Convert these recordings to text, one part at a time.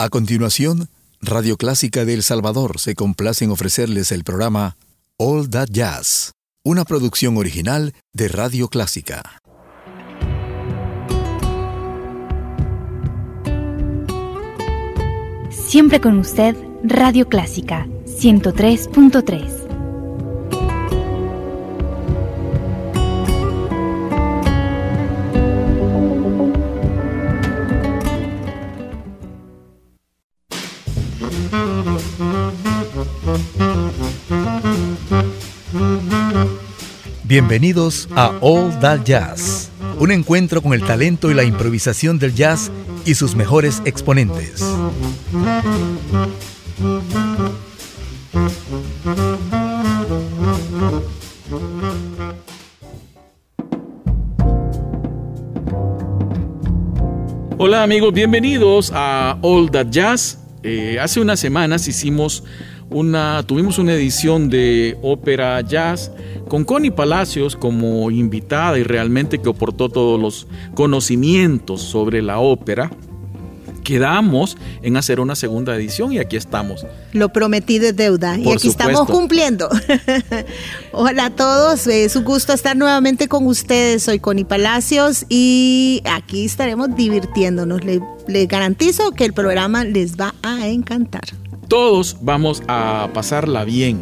A continuación, Radio Clásica de El Salvador se complace en ofrecerles el programa All That Jazz, una producción original de Radio Clásica. Siempre con usted, Radio Clásica 103.3. Bienvenidos a All That Jazz, un encuentro con el talento y la improvisación del jazz y sus mejores exponentes. Hola amigos, bienvenidos a All That Jazz. Eh, hace unas semanas hicimos una, tuvimos una edición de ópera jazz con Connie Palacios como invitada y realmente que aportó todos los conocimientos sobre la ópera. Quedamos en hacer una segunda edición y aquí estamos. Lo prometí de deuda y aquí estamos cumpliendo. Hola a todos, es un gusto estar nuevamente con ustedes. Soy Connie Palacios y aquí estaremos divirtiéndonos. Le, garantizo que el programa les va a encantar. Todos vamos a pasarla bien.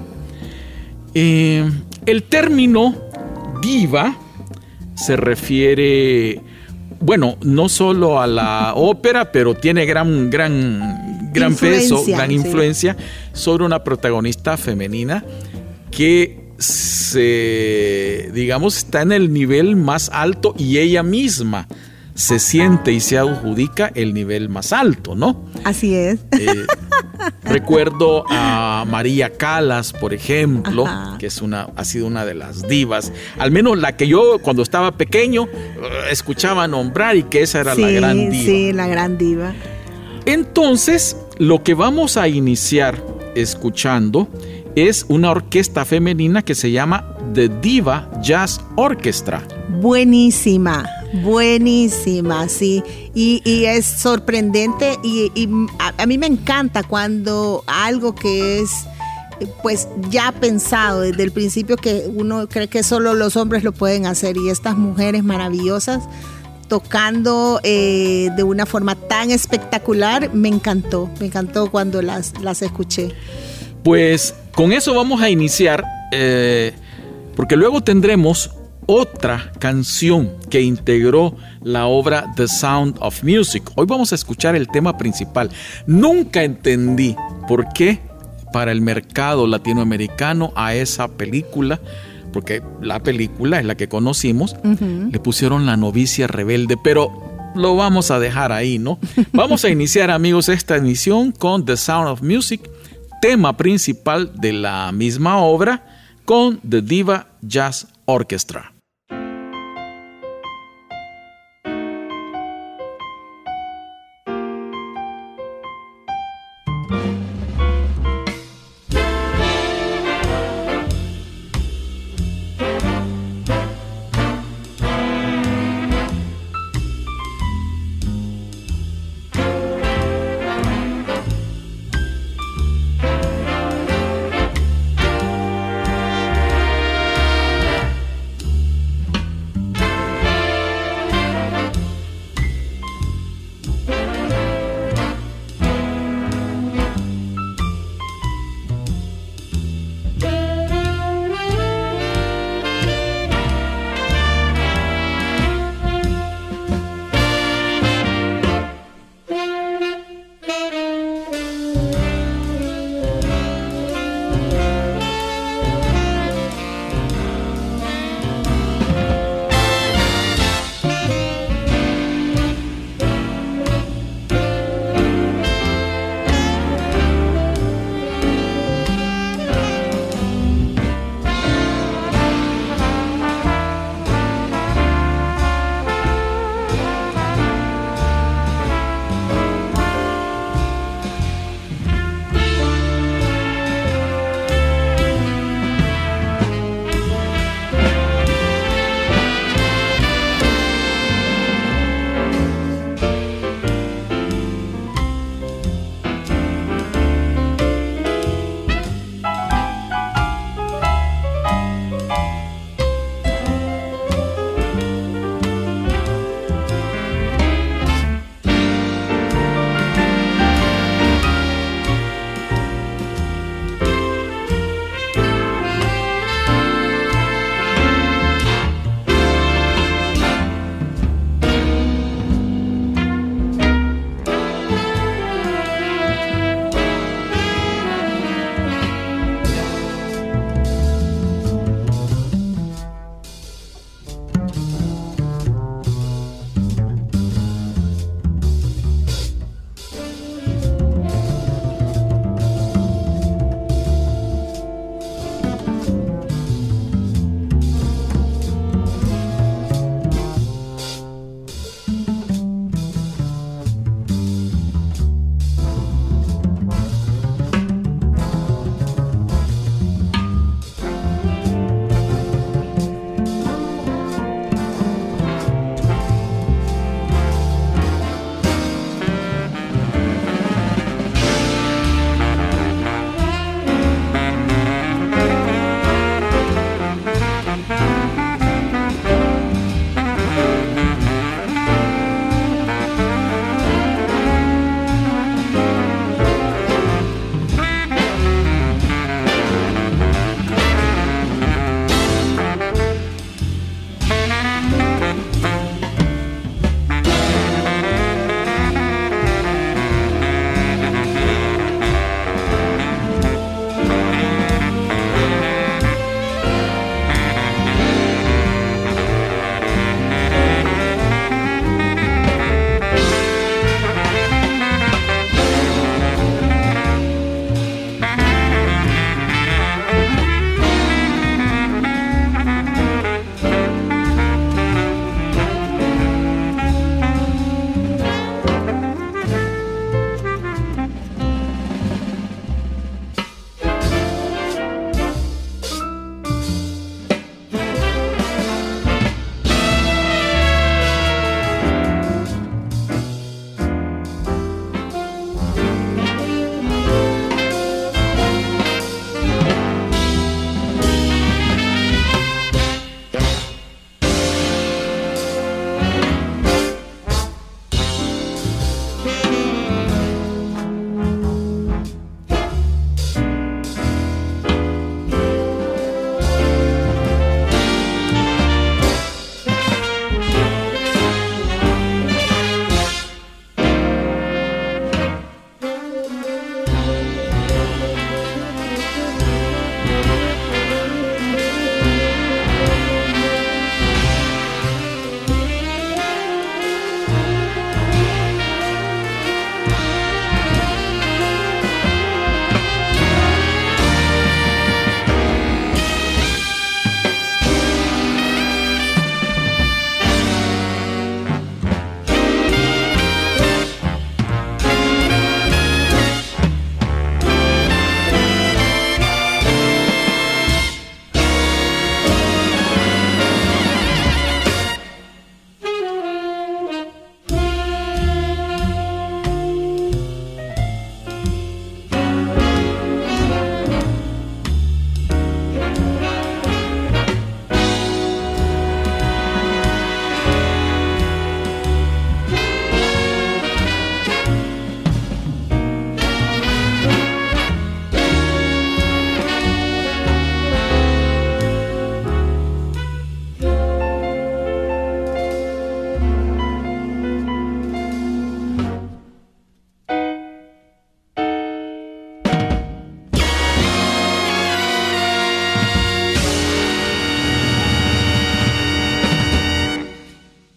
Eh, el término diva se refiere, bueno, no solo a la ópera, pero tiene gran, gran, gran peso, gran influencia sobre una protagonista femenina que se, digamos, está en el nivel más alto y ella misma se siente y se adjudica el nivel más alto, ¿no? Así es. Eh, recuerdo a María Calas, por ejemplo, que es una, ha sido una de las divas, al menos la que yo cuando estaba pequeño eh, escuchaba nombrar y que esa era la gran diva. Sí, la gran diva. Entonces, lo que vamos a iniciar escuchando es una orquesta femenina que se llama The Diva Jazz Orchestra. Buenísima. Buenísima, sí. Y, es sorprendente y, a, mí me encanta cuando algo que es pues ya pensado desde el principio que uno cree que solo los hombres lo pueden hacer y estas mujeres maravillosas tocando eh, de una forma tan espectacular, me encantó, me encantó cuando las, las escuché. Pues con eso vamos a iniciar, eh, porque luego tendremos otra canción que integró la obra The Sound of Music. Hoy vamos a escuchar el tema principal. Nunca entendí por qué para el mercado latinoamericano a esa película, porque la película es la que conocimos, le pusieron la novicia rebelde, pero lo vamos a dejar ahí, ¿no? Vamos a iniciar amigos esta emisión con The Sound of Music, tema principal de la misma obra, con The Diva Jazz Orchestra.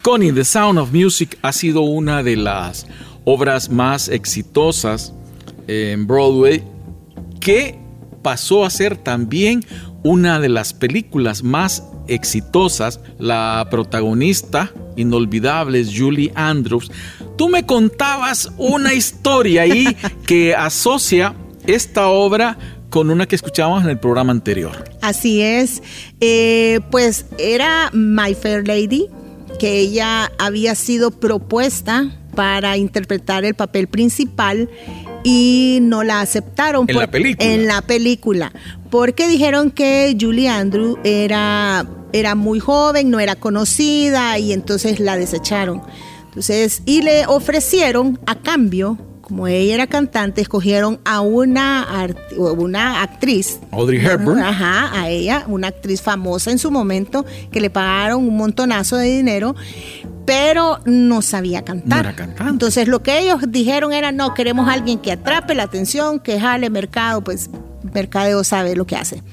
Connie, The Sound of Music ha sido una de las obras más exitosas en Broadway que pasó a ser también una de las películas más exitosas. La protagonista inolvidable es Julie Andrews. Tú me contabas una historia ahí que asocia esta obra con una que escuchábamos en el programa anterior. Así es, eh, pues era My Fair Lady, que ella había sido propuesta para interpretar el papel principal y no la aceptaron en la película. En la película, porque dijeron que Julie Andrew era era muy joven, no era conocida y entonces la desecharon. Entonces, y le ofrecieron a cambio como ella era cantante, escogieron a una, una actriz. Audrey Hepburn. Ajá, a ella, una actriz famosa en su momento, que le pagaron un montonazo de dinero, pero no sabía cantar. No era cantante. Entonces lo que ellos dijeron era, no, queremos a alguien que atrape la atención, que jale mercado, pues mercadeo sabe lo que hace.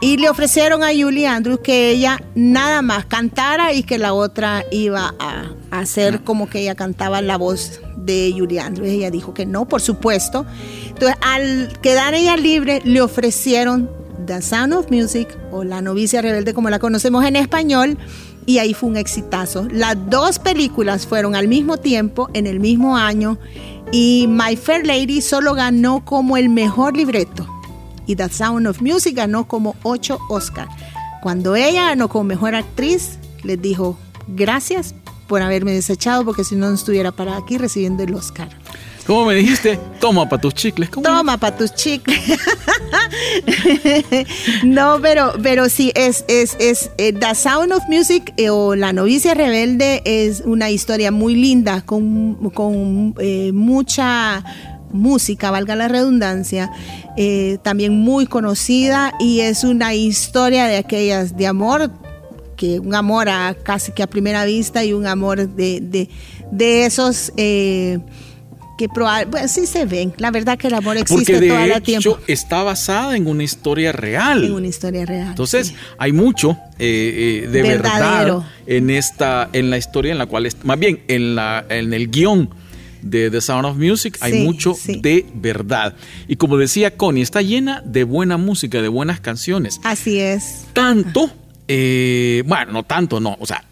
y le ofrecieron a Julie Andrews que ella nada más cantara y que la otra iba a, hacer como que ella cantaba la voz de Julie Andrews. Ella dijo que no, por supuesto. Entonces, al quedar ella libre, le ofrecieron The Sound of Music o La novicia rebelde como la conocemos en español y ahí fue un exitazo. Las dos películas fueron al mismo tiempo, en el mismo año y My Fair Lady solo ganó como el mejor libreto y The Sound of Music ganó como ocho Oscars. Cuando ella ganó como mejor actriz, les dijo gracias por haberme desechado porque si no, no estuviera para aquí recibiendo el Oscar. ¿Cómo me dijiste? Toma para tus chicles. Toma para tus chicles. no, pero, pero sí, es, es, es eh, The Sound of Music eh, o La novicia rebelde es una historia muy linda, con, con eh, mucha música, valga la redundancia, también muy conocida y es una historia de aquellas de amor un amor a casi que a primera vista y un amor de, de, esos eh, que probablemente, pues sí se ven. La verdad que el amor existe Porque todo el tiempo. está basada en una historia real. En una historia real. Entonces, hay mucho eh, eh, de verdad en esta, en la historia en la cual, más bien en la, en el guion de The Sound of Music hay mucho de verdad. Y como decía Connie, está llena de buena música, de buenas canciones. Así es. Tanto eh, bueno, no tanto, no. O sea,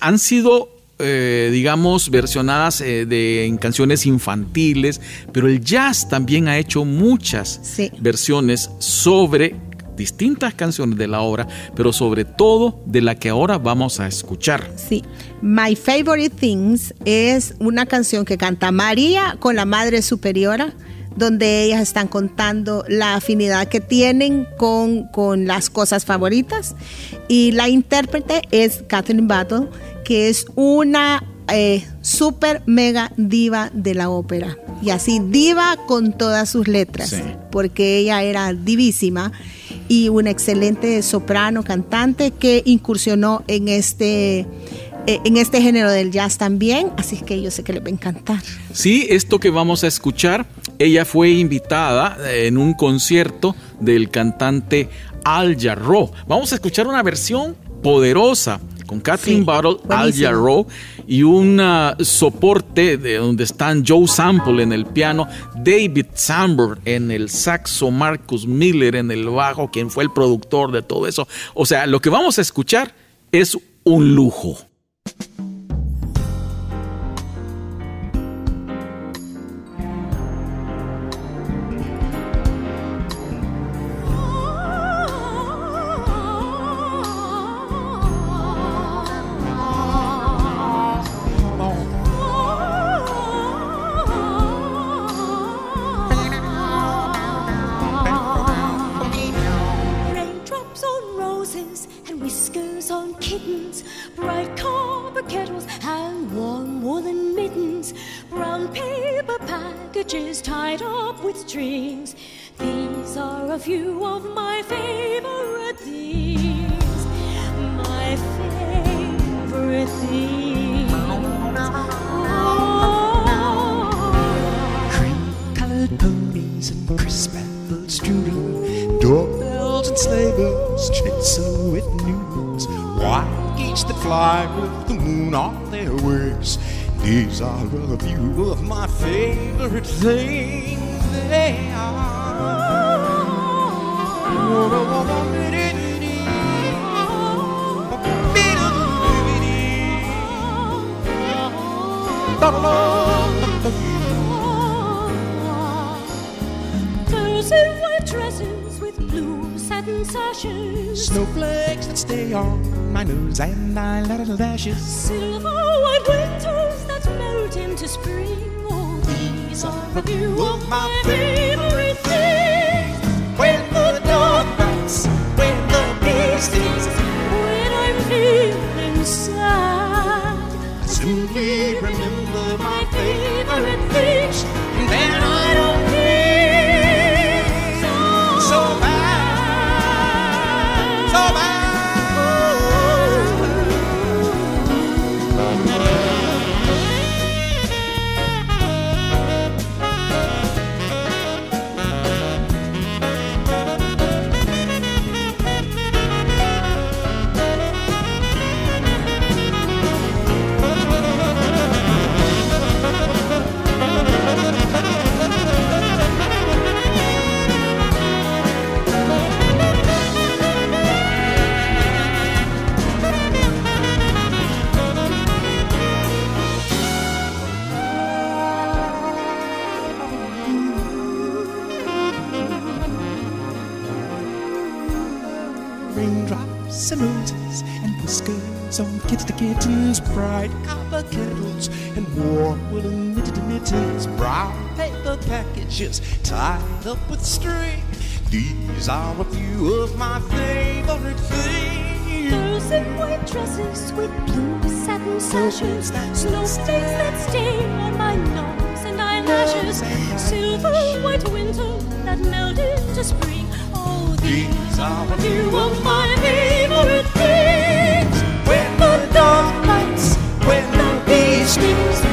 han sido eh, digamos, versionadas eh, de, en canciones infantiles, pero el jazz también ha hecho muchas versiones sobre distintas canciones de la obra, pero sobre todo de la que ahora vamos a escuchar. Sí, My Favorite Things es una canción que canta María con la Madre Superiora donde ellas están contando la afinidad que tienen con, con las cosas favoritas. Y la intérprete es Catherine Battle, que es una eh, super mega diva de la ópera. Y así diva con todas sus letras, porque ella era divísima y una excelente soprano cantante que incursionó en este eh, en este género del jazz también, así que yo sé que les va a encantar. Sí, esto que vamos a escuchar, ella fue invitada en un concierto del cantante Al Jarreau. Vamos a escuchar una versión poderosa con Kathleen Battle, Al Jarreau y un soporte de donde están Joe Sample en el piano, David Samberg en el saxo, Marcus Miller en el bajo, quien fue el productor de todo eso. O sea, lo que vamos a escuchar es un lujo. Their wings. These are a few of my favorite things. They are. Girls in white dresses with blue satin sashes. Snowflakes that stay on my nose and eyelid lashes. Silver white winters that melt into spring. Oh, these are a few of my favorite things. When the dog bites, when the bee stings, When I'm feeling sad, simply remember my my favorite on kids to kittens, bright copper kettles and warm woolen knitted mittens, brown paper packages tied up with string. These are a few of my favorite things. Girls in white dresses with blue satin sashes. Snowflakes that stay on my nose and eyelashes. Silver white winter that melt into spring. Oh, these are a few of my favorite things dark nights when the bee screams.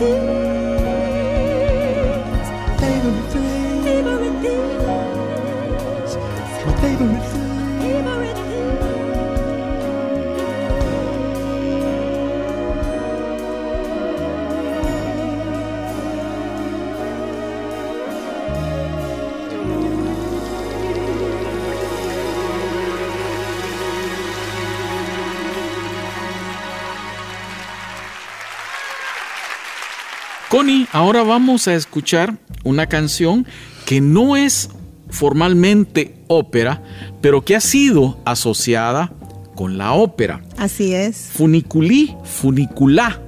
Favorite Connie, ahora vamos a escuchar una canción que no es formalmente ópera, pero que ha sido asociada con la ópera. Así es. Funiculí, funiculá.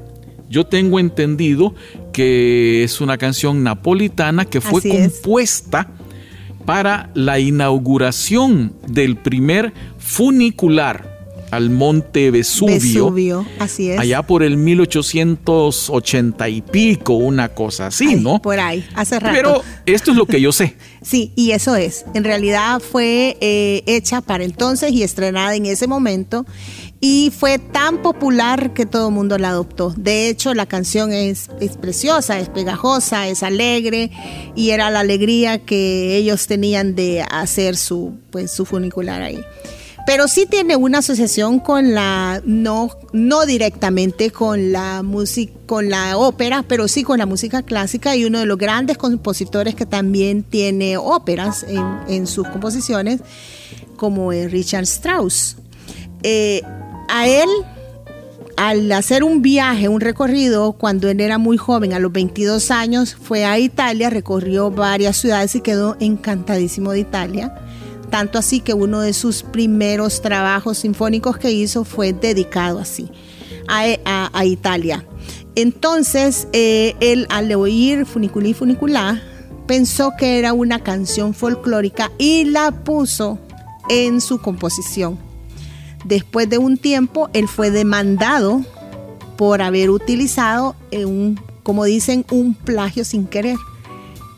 Yo tengo entendido que es una canción napolitana que fue Así es. compuesta para la inauguración del primer funicular al monte Vesubio, Vesubio, así es. allá por el 1880 y pico, una cosa así, Ay, ¿no? Por ahí, hace rato. Pero esto es lo que yo sé. Sí, y eso es. En realidad fue eh, hecha para entonces y estrenada en ese momento. y fue tan popular que todo el mundo la adoptó. De hecho, la canción es, es, preciosa, es pegajosa, es alegre y era la alegría que ellos tenían de hacer su, pues, su funicular ahí. Pero sí tiene una asociación con la, no, no directamente con la música, con la ópera, pero sí con la música clásica y uno de los grandes compositores que también tiene óperas en, en sus composiciones, como es Richard Strauss. Eh, a él, al hacer un viaje, un recorrido, cuando él era muy joven, a los 22 años, fue a Italia, recorrió varias ciudades y quedó encantadísimo de Italia. Tanto así que uno de sus primeros trabajos sinfónicos que hizo fue dedicado así a, Italia. Entonces, eh, él al oír Funiculí Funiculá, pensó que era una canción folclórica y la puso en su composición. Después de un tiempo, él fue demandado por haber utilizado un, como dicen, un plagio sin querer.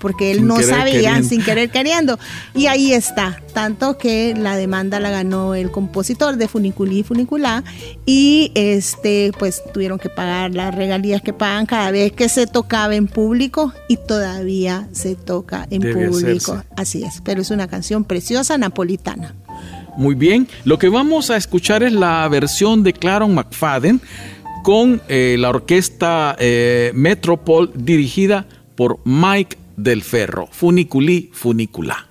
Porque él Sin no sabía, queriendo. sin querer queriendo. Y ahí está. Tanto que la demanda la ganó el compositor de Funiculí Funiculá. Y este, pues tuvieron que pagar las regalías que pagan cada vez que se tocaba en público. Y todavía se toca en Debe público. hacerse. Así es. Pero es una canción preciosa napolitana. Muy bien, lo que vamos a escuchar es la versión de Claron McFadden con eh, la orquesta eh, Metropol dirigida por Mike del Ferro, Funiculí Funiculá.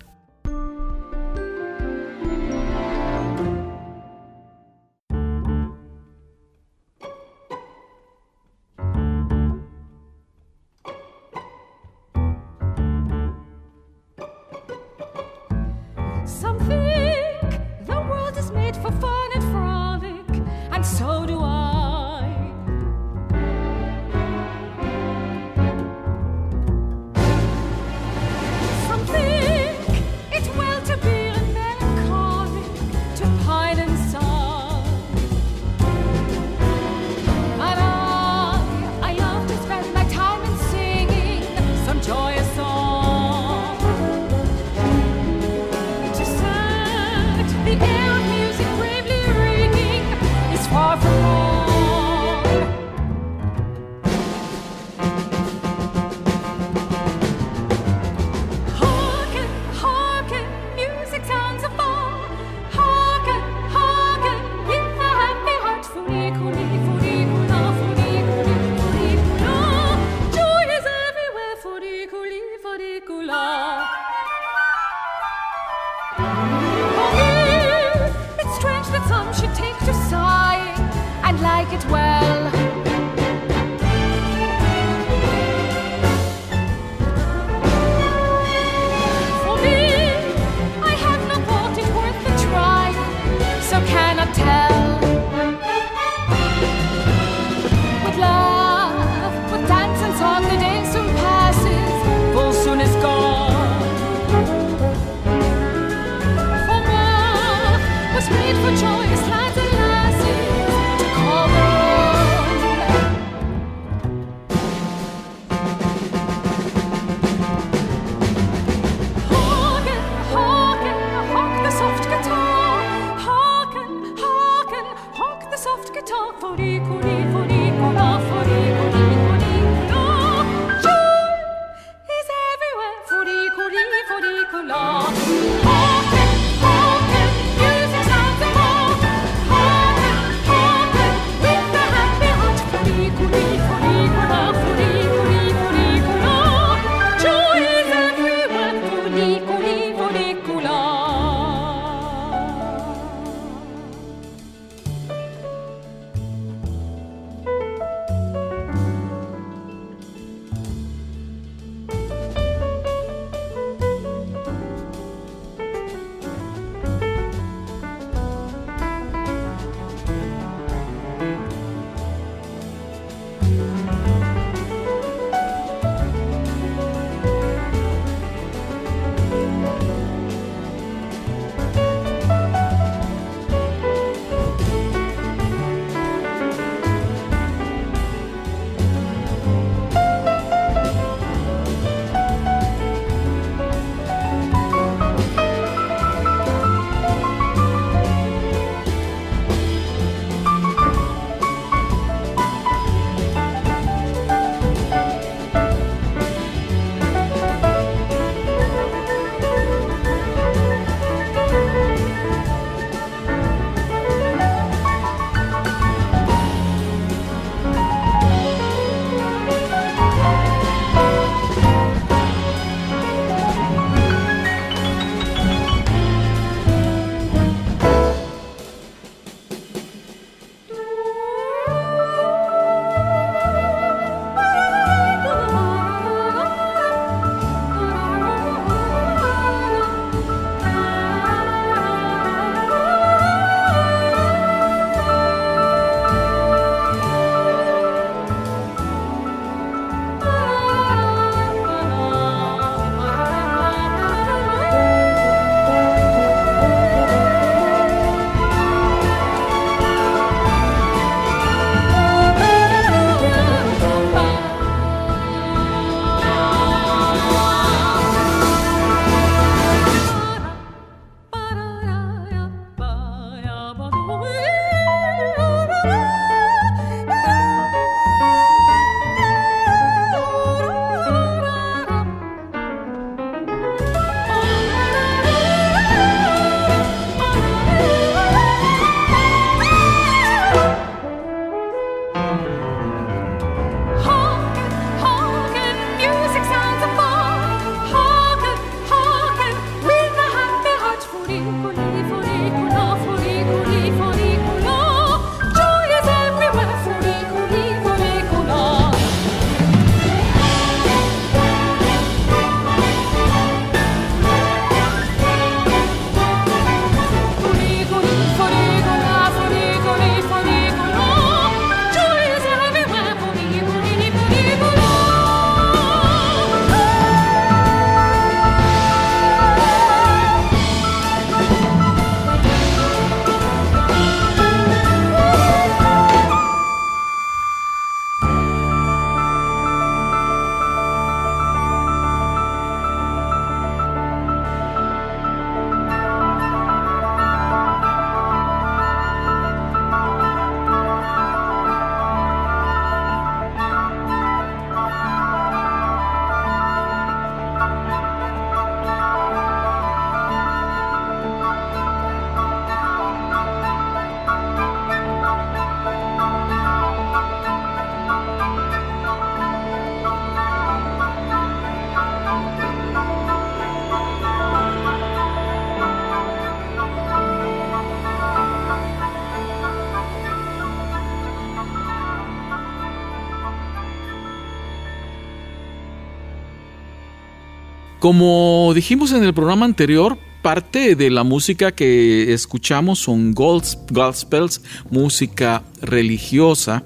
Como dijimos en el programa anterior, parte de la música que escuchamos son gos- gospels, música religiosa,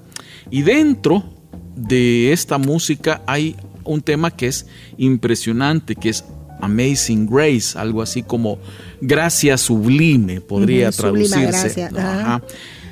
y dentro de esta música hay un tema que es impresionante, que es Amazing Grace, algo así como gracia sublime, podría traducirse. gracia, ajá. Ajá.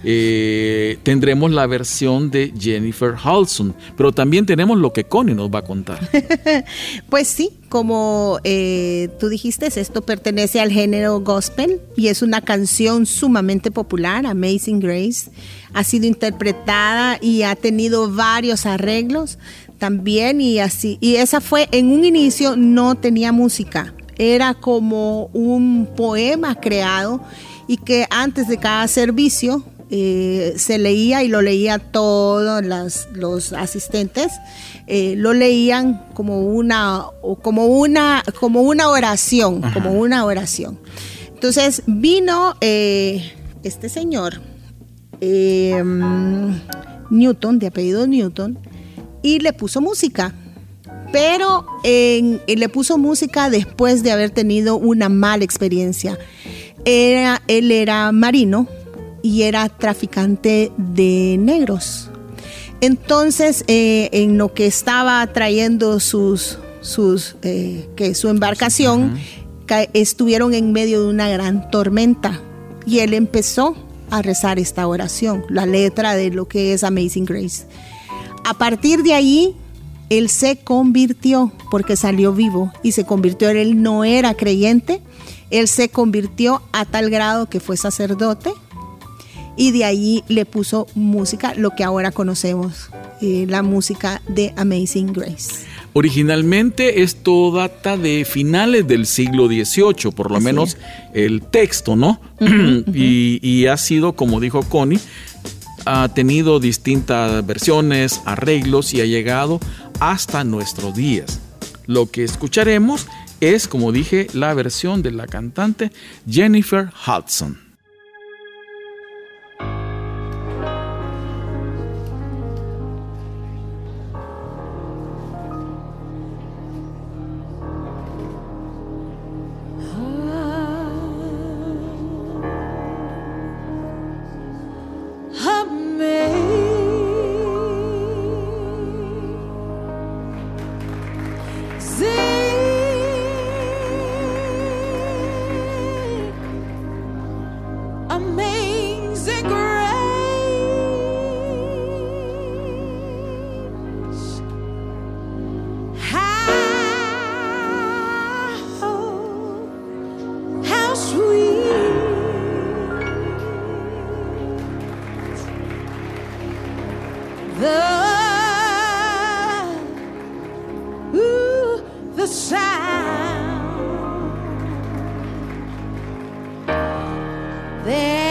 Eh, tendremos la versión de Jennifer Hudson, pero también tenemos lo que Connie nos va a contar. Pues sí, como eh, tú dijiste, esto pertenece al género gospel y es una canción sumamente popular, Amazing Grace. Ha sido interpretada y ha tenido varios arreglos también y así. Y esa fue, en un inicio no tenía música, era como un poema creado y que antes de cada servicio eh, se leía y lo leía todos las- los asistentes eh, lo leían como una como una como una oración como una oración. Entonces vino eh, este señor eh, Newton de apellido Newton y le puso música. Pero le puso música después de haber tenido una mala experiencia. Era, él era marino y era traficante de negros. Entonces, eh, en lo que estaba trayendo sus, sus, eh, que su embarcación, ca- estuvieron en medio de una gran tormenta y él empezó a rezar esta oración, la letra de lo que es Amazing Grace. A partir de ahí, él se convirtió porque salió vivo y se convirtió. Él no era creyente, él se convirtió a tal grado que fue sacerdote y de ahí le puso música, lo que ahora conocemos, eh, la música de Amazing Grace. Originalmente esto data de finales del siglo XVIII, por lo Así menos el texto, ¿no? y, y ha sido, como dijo Connie, ha tenido distintas versiones, arreglos y ha llegado hasta nuestros días. Lo que escucharemos es, como dije, la versión de la cantante Jennifer Hudson. there.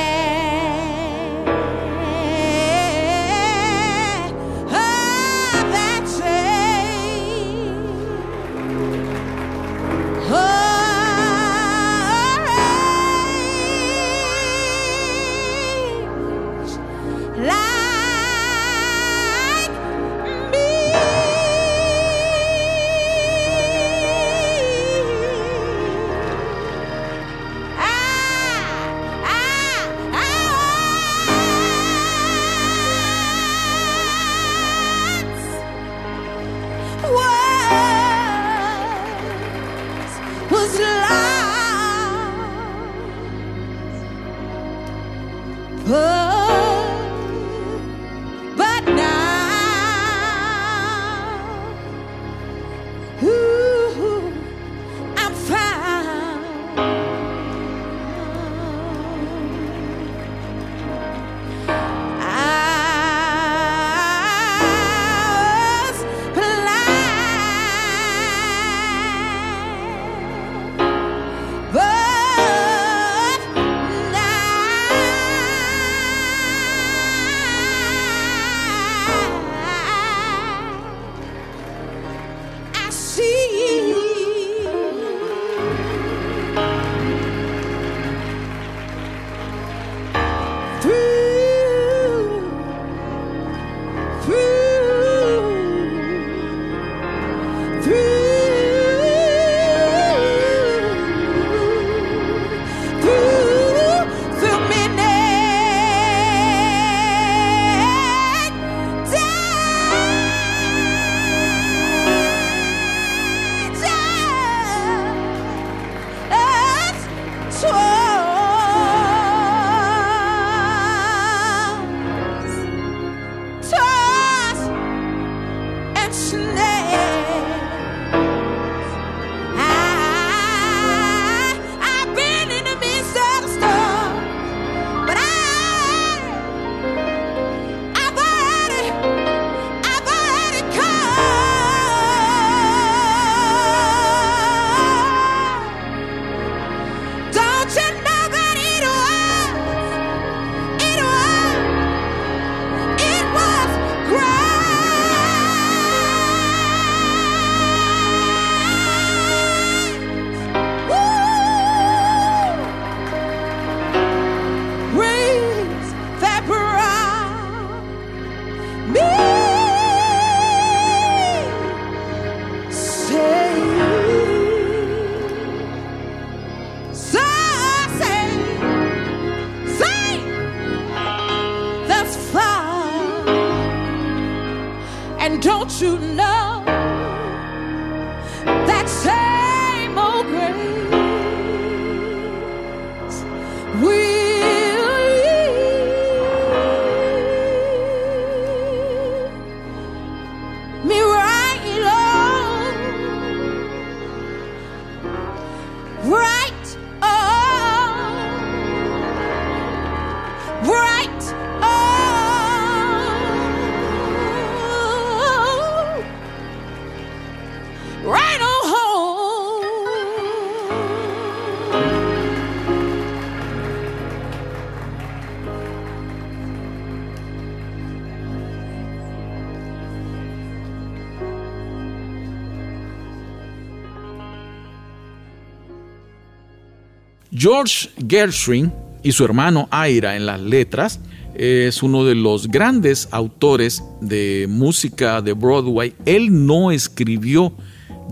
George Gershwin y su hermano Ira en las letras es uno de los grandes autores de música de Broadway. Él no escribió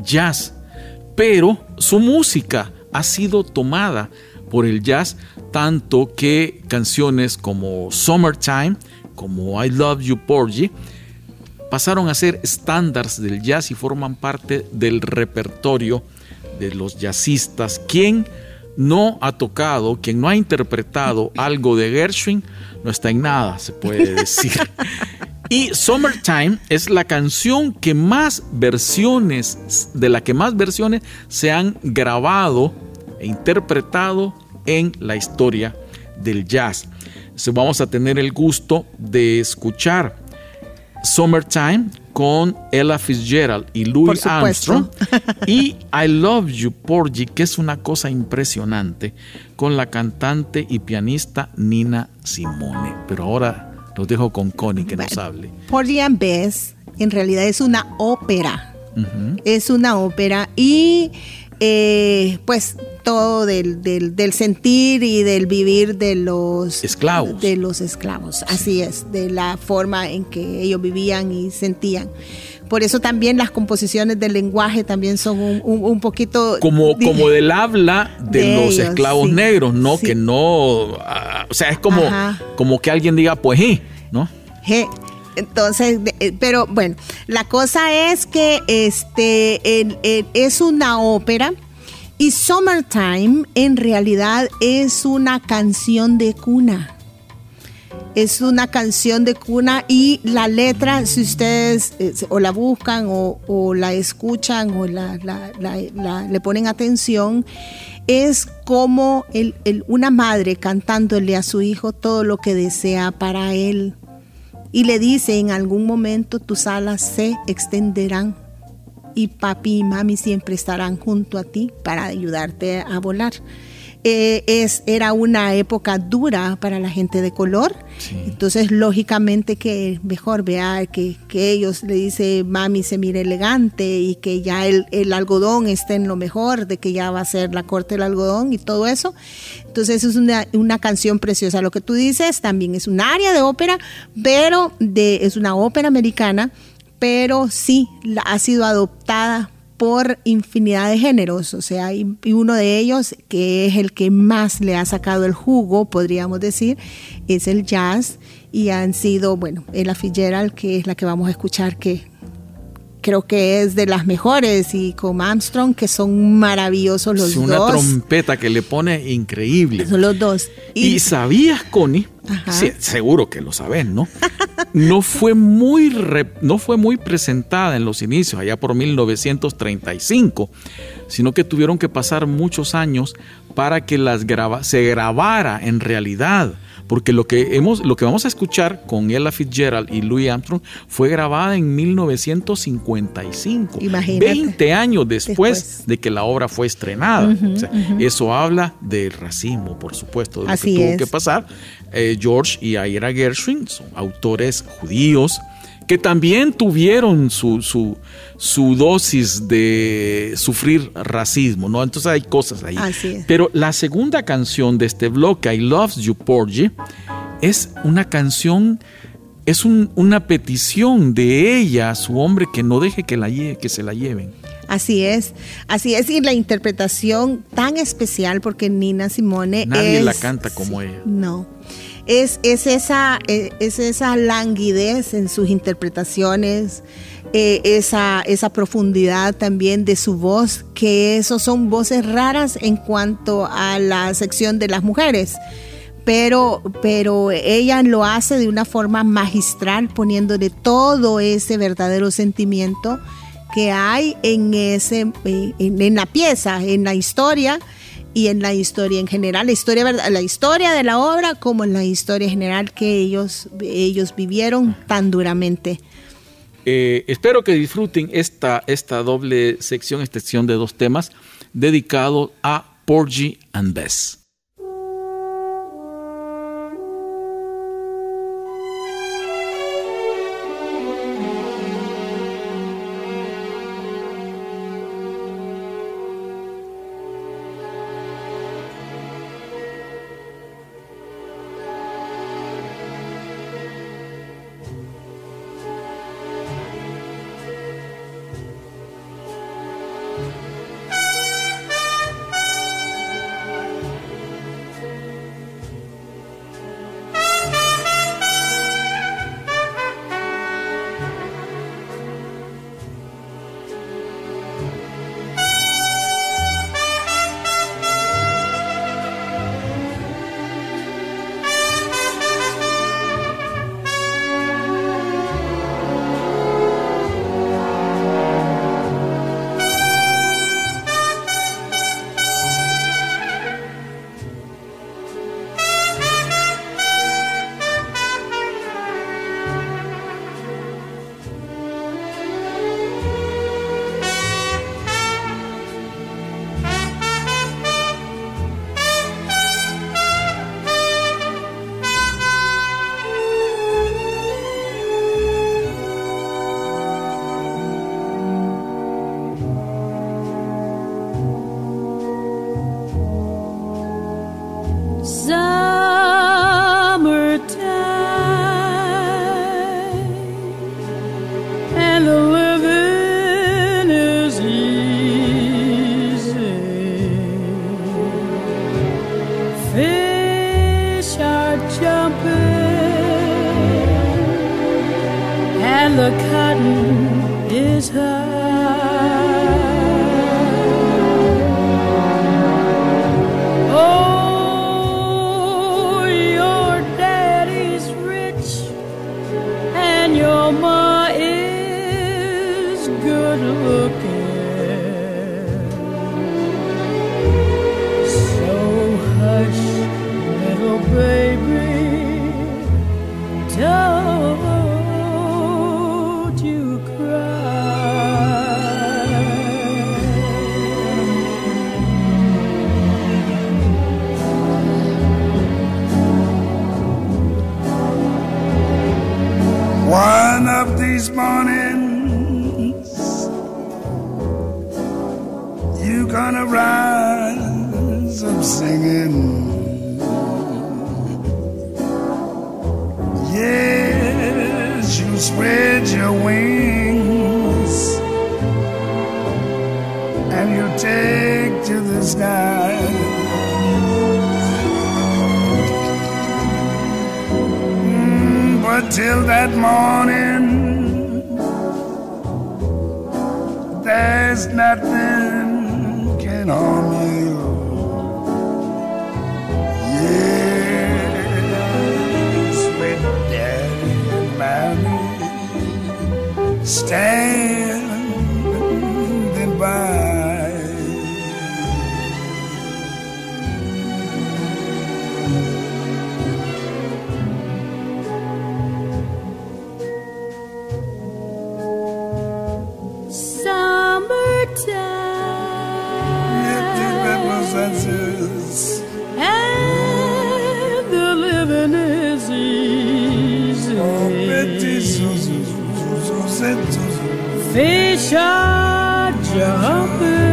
jazz, pero su música ha sido tomada por el jazz tanto que canciones como Summertime, como I Love You Porgy, pasaron a ser estándares del jazz y forman parte del repertorio de los jazzistas. No ha tocado, quien no ha interpretado algo de Gershwin, no está en nada, se puede decir. Y Summertime es la canción que más versiones, de la que más versiones se han grabado e interpretado en la historia del jazz. So, vamos a tener el gusto de escuchar Summertime con Ella Fitzgerald y Louis. Armstrong y I Love You Porgy, que es una cosa impresionante con la cantante y pianista Nina Simone. Pero ahora los dejo con Connie que nos hable. Porgy and Bess en realidad es una ópera. Es una ópera y eh, pues todo del, del- del sentir y del vivir de los Esclavos. De los esclavos, así es, de la forma en que ellos vivían y sentían. Por eso también las composiciones del lenguaje también son un, un- un poquito... Como, como del habla de, De los ellos, esclavos sí. negros, ¿no? Sí. Que no. ah, o sea, es como, Ajá. como que alguien diga, pues sí, ¿no? Je. Entonces, eh, pero bueno, la cosa es que este es una ópera y Summertime en realidad es una canción de cuna. Es una canción de cuna y la letra, si ustedes eh, o la buscan o, la escuchan o la, le ponen atención, es como una madre cantándole a su hijo todo lo que desea para él y le dice en algún momento tus alas se extenderán y papi y mami siempre estarán junto a ti para ayudarte a volar. Eh, es, era una época dura para la gente de color, entonces lógicamente que mejor vea que, que ellos le dice mami se mire elegante y que ya el, el algodón esté en lo mejor, de que ya va a ser la corte del algodón y todo eso. Entonces es una, una canción preciosa. Lo que tú dices también es un área de ópera, pero de, es una ópera americana, pero sí ha sido adoptada por infinidad de géneros, o sea, y, uno de ellos, que es el que más le ha sacado el jugo, podríamos decir, es el jazz, y han sido, bueno, Ella Fitzgerald, que es la que vamos a escuchar, que creo que es de las mejores, y con Armstrong, que son maravillosos los Sí, una dos. trompeta que le pone increíble. Son los dos. Y, sabías, Connie. Sí, seguro que lo sabes, ¿no? no fue muy re- no fue muy presentada en los inicios, allá por 1935, sino que tuvieron que pasar muchos años para que las graba- se grabara en realidad. Porque lo que, hemos, lo que vamos a escuchar con Ella Fitzgerald y Louis Armstrong fue grabada en 1955. Imagínate. 20 años después, Después. de que la obra fue estrenada. O sea, Eso habla del racismo, por supuesto, de lo Así que tuvo es. que pasar. Eh, George y Ira Gershwin son autores judíos que también tuvieron su, su, su dosis de sufrir racismo, ¿no? Entonces hay cosas ahí. Así es. Pero la segunda canción de este bloque, I Love You Porgy, es una canción, es un- una petición de ella a su hombre que no deje que, la lle- que se la lleven. Así es, así es, y la interpretación tan especial porque Nina Simone Nadie es- la canta como ella. No. Es, es, esa, eh, es esa languidez en sus interpretaciones, eh, esa, esa profundidad también de su voz, que esos son voces raras en cuanto a la sección de las mujeres. Pero, pero ella lo hace de una forma magistral, poniéndole todo ese verdadero sentimiento que hay en ese en la pieza, en la historia y en la historia en general, la historia la historia de la obra como en la historia general que ellos ellos vivieron tan duramente. Eh, espero que disfruten esta, esta doble sección, esta sección de dos temas, dedicado a Porgy and Bess. And your ma is good looking. So hush, little baby, don't mornings, you gonna rise up singing. Yes, you spread your wings and you take to the sky. Mm, But till that morning, nothing can harm you. Yes, sweet daddy and mommy, stand. Fish are jumping.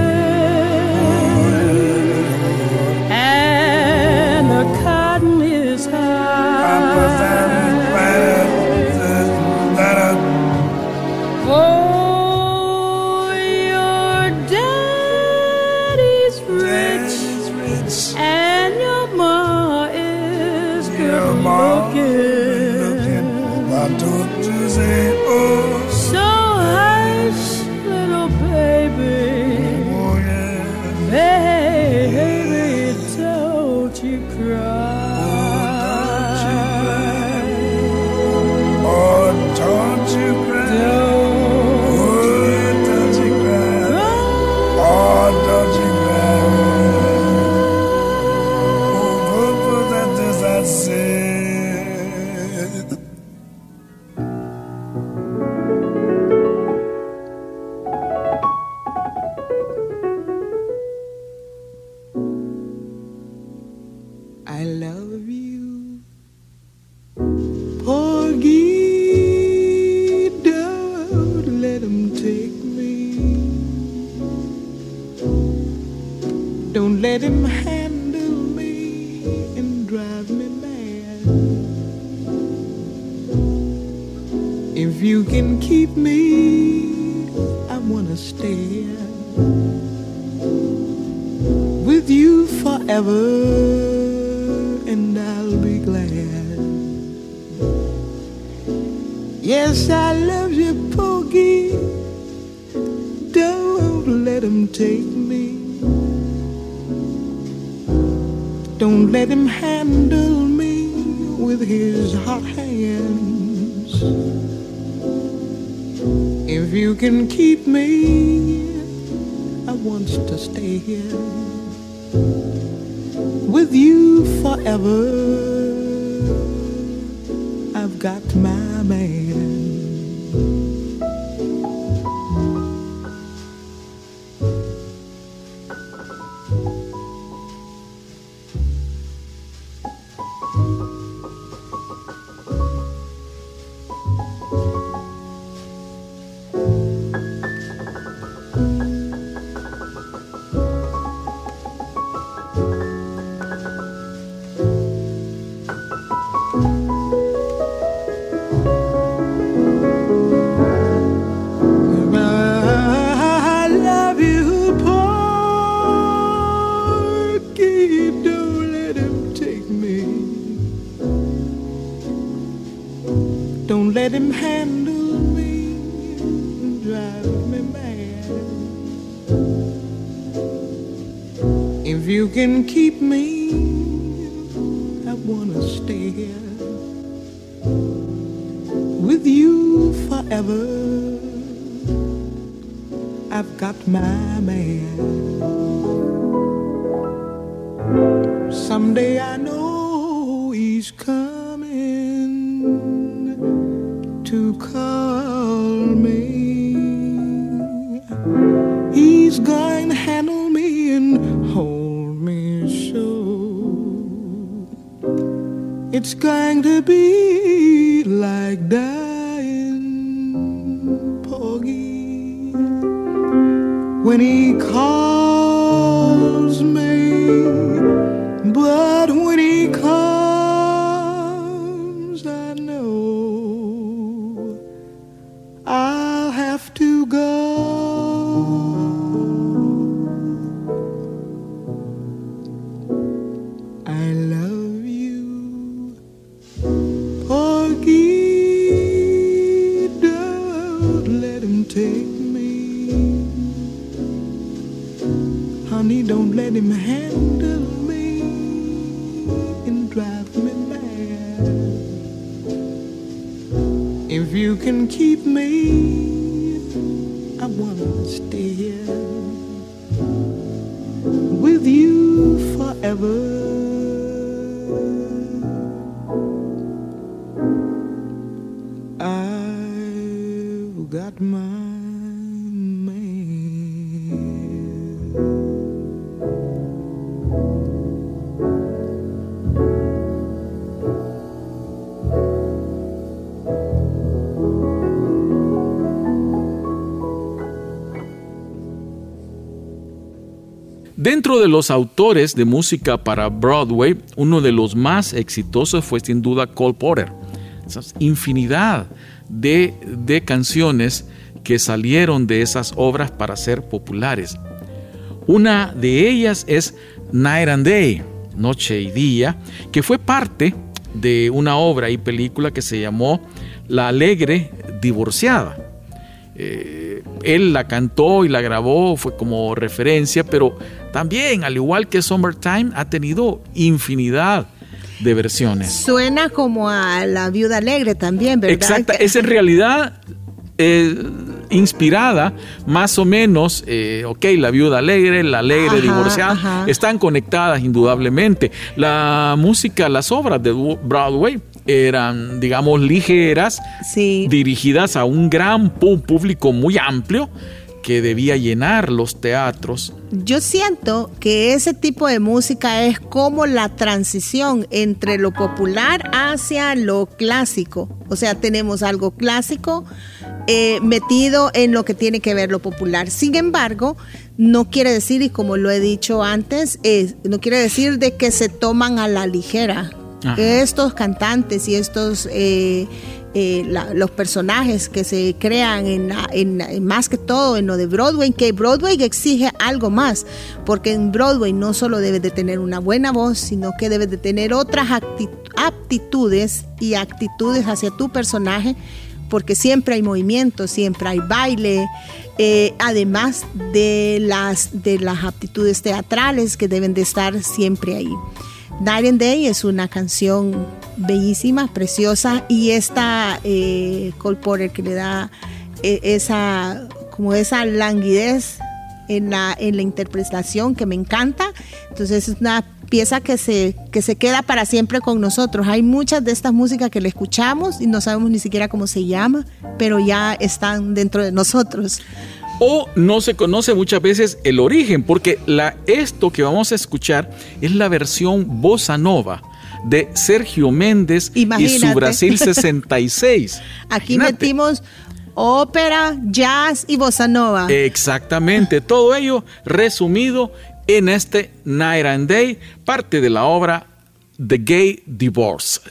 let him take me. Don't let him handle me with his hot hands. If you can keep me, I want to stay here with you forever. I've got my man. Don't let him handle me and drive me mad. If you can keep me, I wanna stay here with you forever. I've got my man. It's going to be like dying Poggy when he calls. Dentro de los autores de música para Broadway, uno de los más exitosos fue sin duda Cole Porter. Esas infinidad de, de canciones que salieron de esas obras para ser populares. Una de ellas es Night and Day, Noche y Día, que fue parte de una obra y película que se llamó La Alegre Divorciada. Eh, él la cantó y la grabó, fue como referencia, pero también, al igual que Summertime, ha tenido infinidad de versiones. Suena como a La Viuda Alegre también, ¿verdad? Exacta, es en realidad eh, inspirada más o menos, eh, ok, la viuda alegre, la alegre Ajá, divorciada, ajá. están conectadas indudablemente. La música, las obras de Broadway eran, digamos, ligeras, Sí. dirigidas a un gran público muy amplio que debía llenar los teatros. Yo siento que ese tipo de música es como la transición entre lo popular hacia lo clásico. O sea, tenemos algo clásico eh, metido en lo que tiene que ver lo popular. Sin embargo, no quiere decir, y como lo he dicho antes, es- no quiere decir de que se toman a la ligera. Ajá. Estos cantantes y estos eh, eh, los personajes que se crean en, en- en más que todo en lo de Broadway, que Broadway exige algo más, porque en Broadway no solo debes de tener una buena voz, sino que debes de tener otras aptitudes y actitudes hacia tu personaje, porque siempre hay movimiento, siempre hay baile, eh, además de las, de las aptitudes teatrales que deben de estar siempre ahí. Night and Day es una canción bellísima, preciosa y esta eh, Cole Porter que le da eh, esa como esa languidez en la, en la interpretación que me encanta. Entonces es una pieza que se, que se queda para siempre con nosotros. Hay muchas de estas músicas que le escuchamos y no sabemos ni siquiera cómo se llama, pero ya están dentro de nosotros. O no se conoce muchas veces el origen, porque la, esto que vamos a escuchar es la versión bossa nova de Sergio Méndez y su Brasil 66. Aquí Imagínate. metimos ópera, jazz y bossa nova. Exactamente, todo ello resumido en este Night and Day, parte de la obra The Gay Divorce.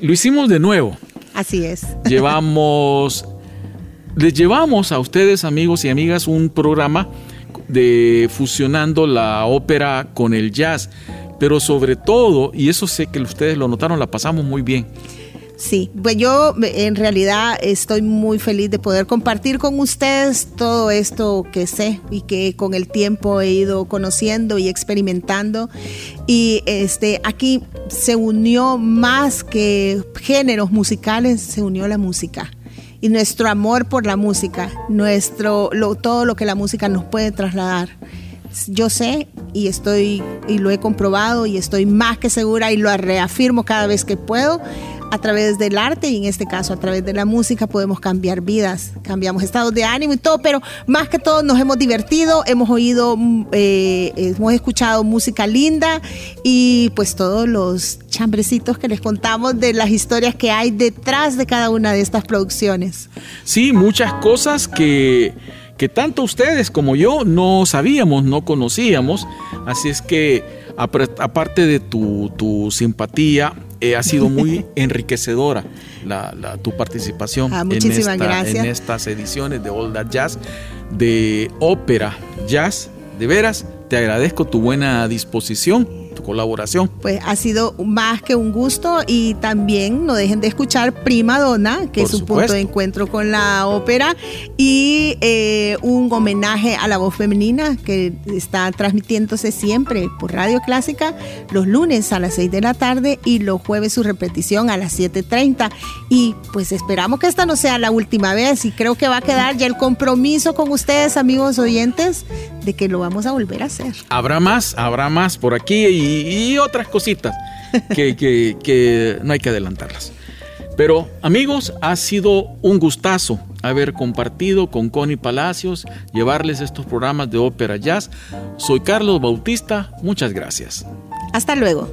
Lo hicimos de nuevo. Así es. Llevamos, les llevamos a ustedes, amigos y amigas, un programa de fusionando la ópera con el jazz. Pero sobre todo, y eso sé que ustedes lo notaron, la pasamos muy bien. Sí, pues yo en realidad estoy muy feliz de poder compartir con ustedes todo esto que sé y que con el tiempo he ido conociendo y experimentando. Y este aquí se unió más que géneros musicales, se unió la música y nuestro amor por la música, nuestro todo lo que la música nos puede trasladar. Yo sé y estoy y lo he comprobado y estoy más que segura y lo reafirmo cada vez que puedo a través del arte y en este caso a través de la música podemos cambiar vidas, cambiamos estados de ánimo y todo, pero más que todo nos hemos divertido, hemos oído, mm, eh, hemos escuchado música linda y pues todos los chambrecitos que les contamos de las historias que hay detrás de cada una de estas producciones. Sí, muchas cosas que, que tanto ustedes como yo no sabíamos, no conocíamos, así es que aparte de tu, tu simpatía, eh, ha sido muy enriquecedora la, la, tu participación Ah, en, esta- en estas ediciones de All That Jazz, de ópera jazz. De veras, te agradezco tu buena disposición, tu colaboración. Pues ha sido más que un gusto y también no dejen de escuchar Prima Donna, que Por es un supuesto. punto de encuentro con la ópera, y eh, un homenaje a la voz femenina que está transmitiéndose siempre por Radio Clásica los lunes a las 6 de la tarde y los jueves su repetición a las 7.30. Y pues esperamos que esta no sea la última vez y creo que va a quedar ya el compromiso con ustedes, amigos oyentes, de que lo vamos a volver a hacer. Habrá más, habrá más por aquí y, y otras cositas que, que- que no hay que adelantarlas. Pero amigos, ha sido un gustazo haber compartido con Connie Palacios, llevarles estos programas de ópera jazz. Soy Carlos Bautista, muchas gracias. Hasta luego.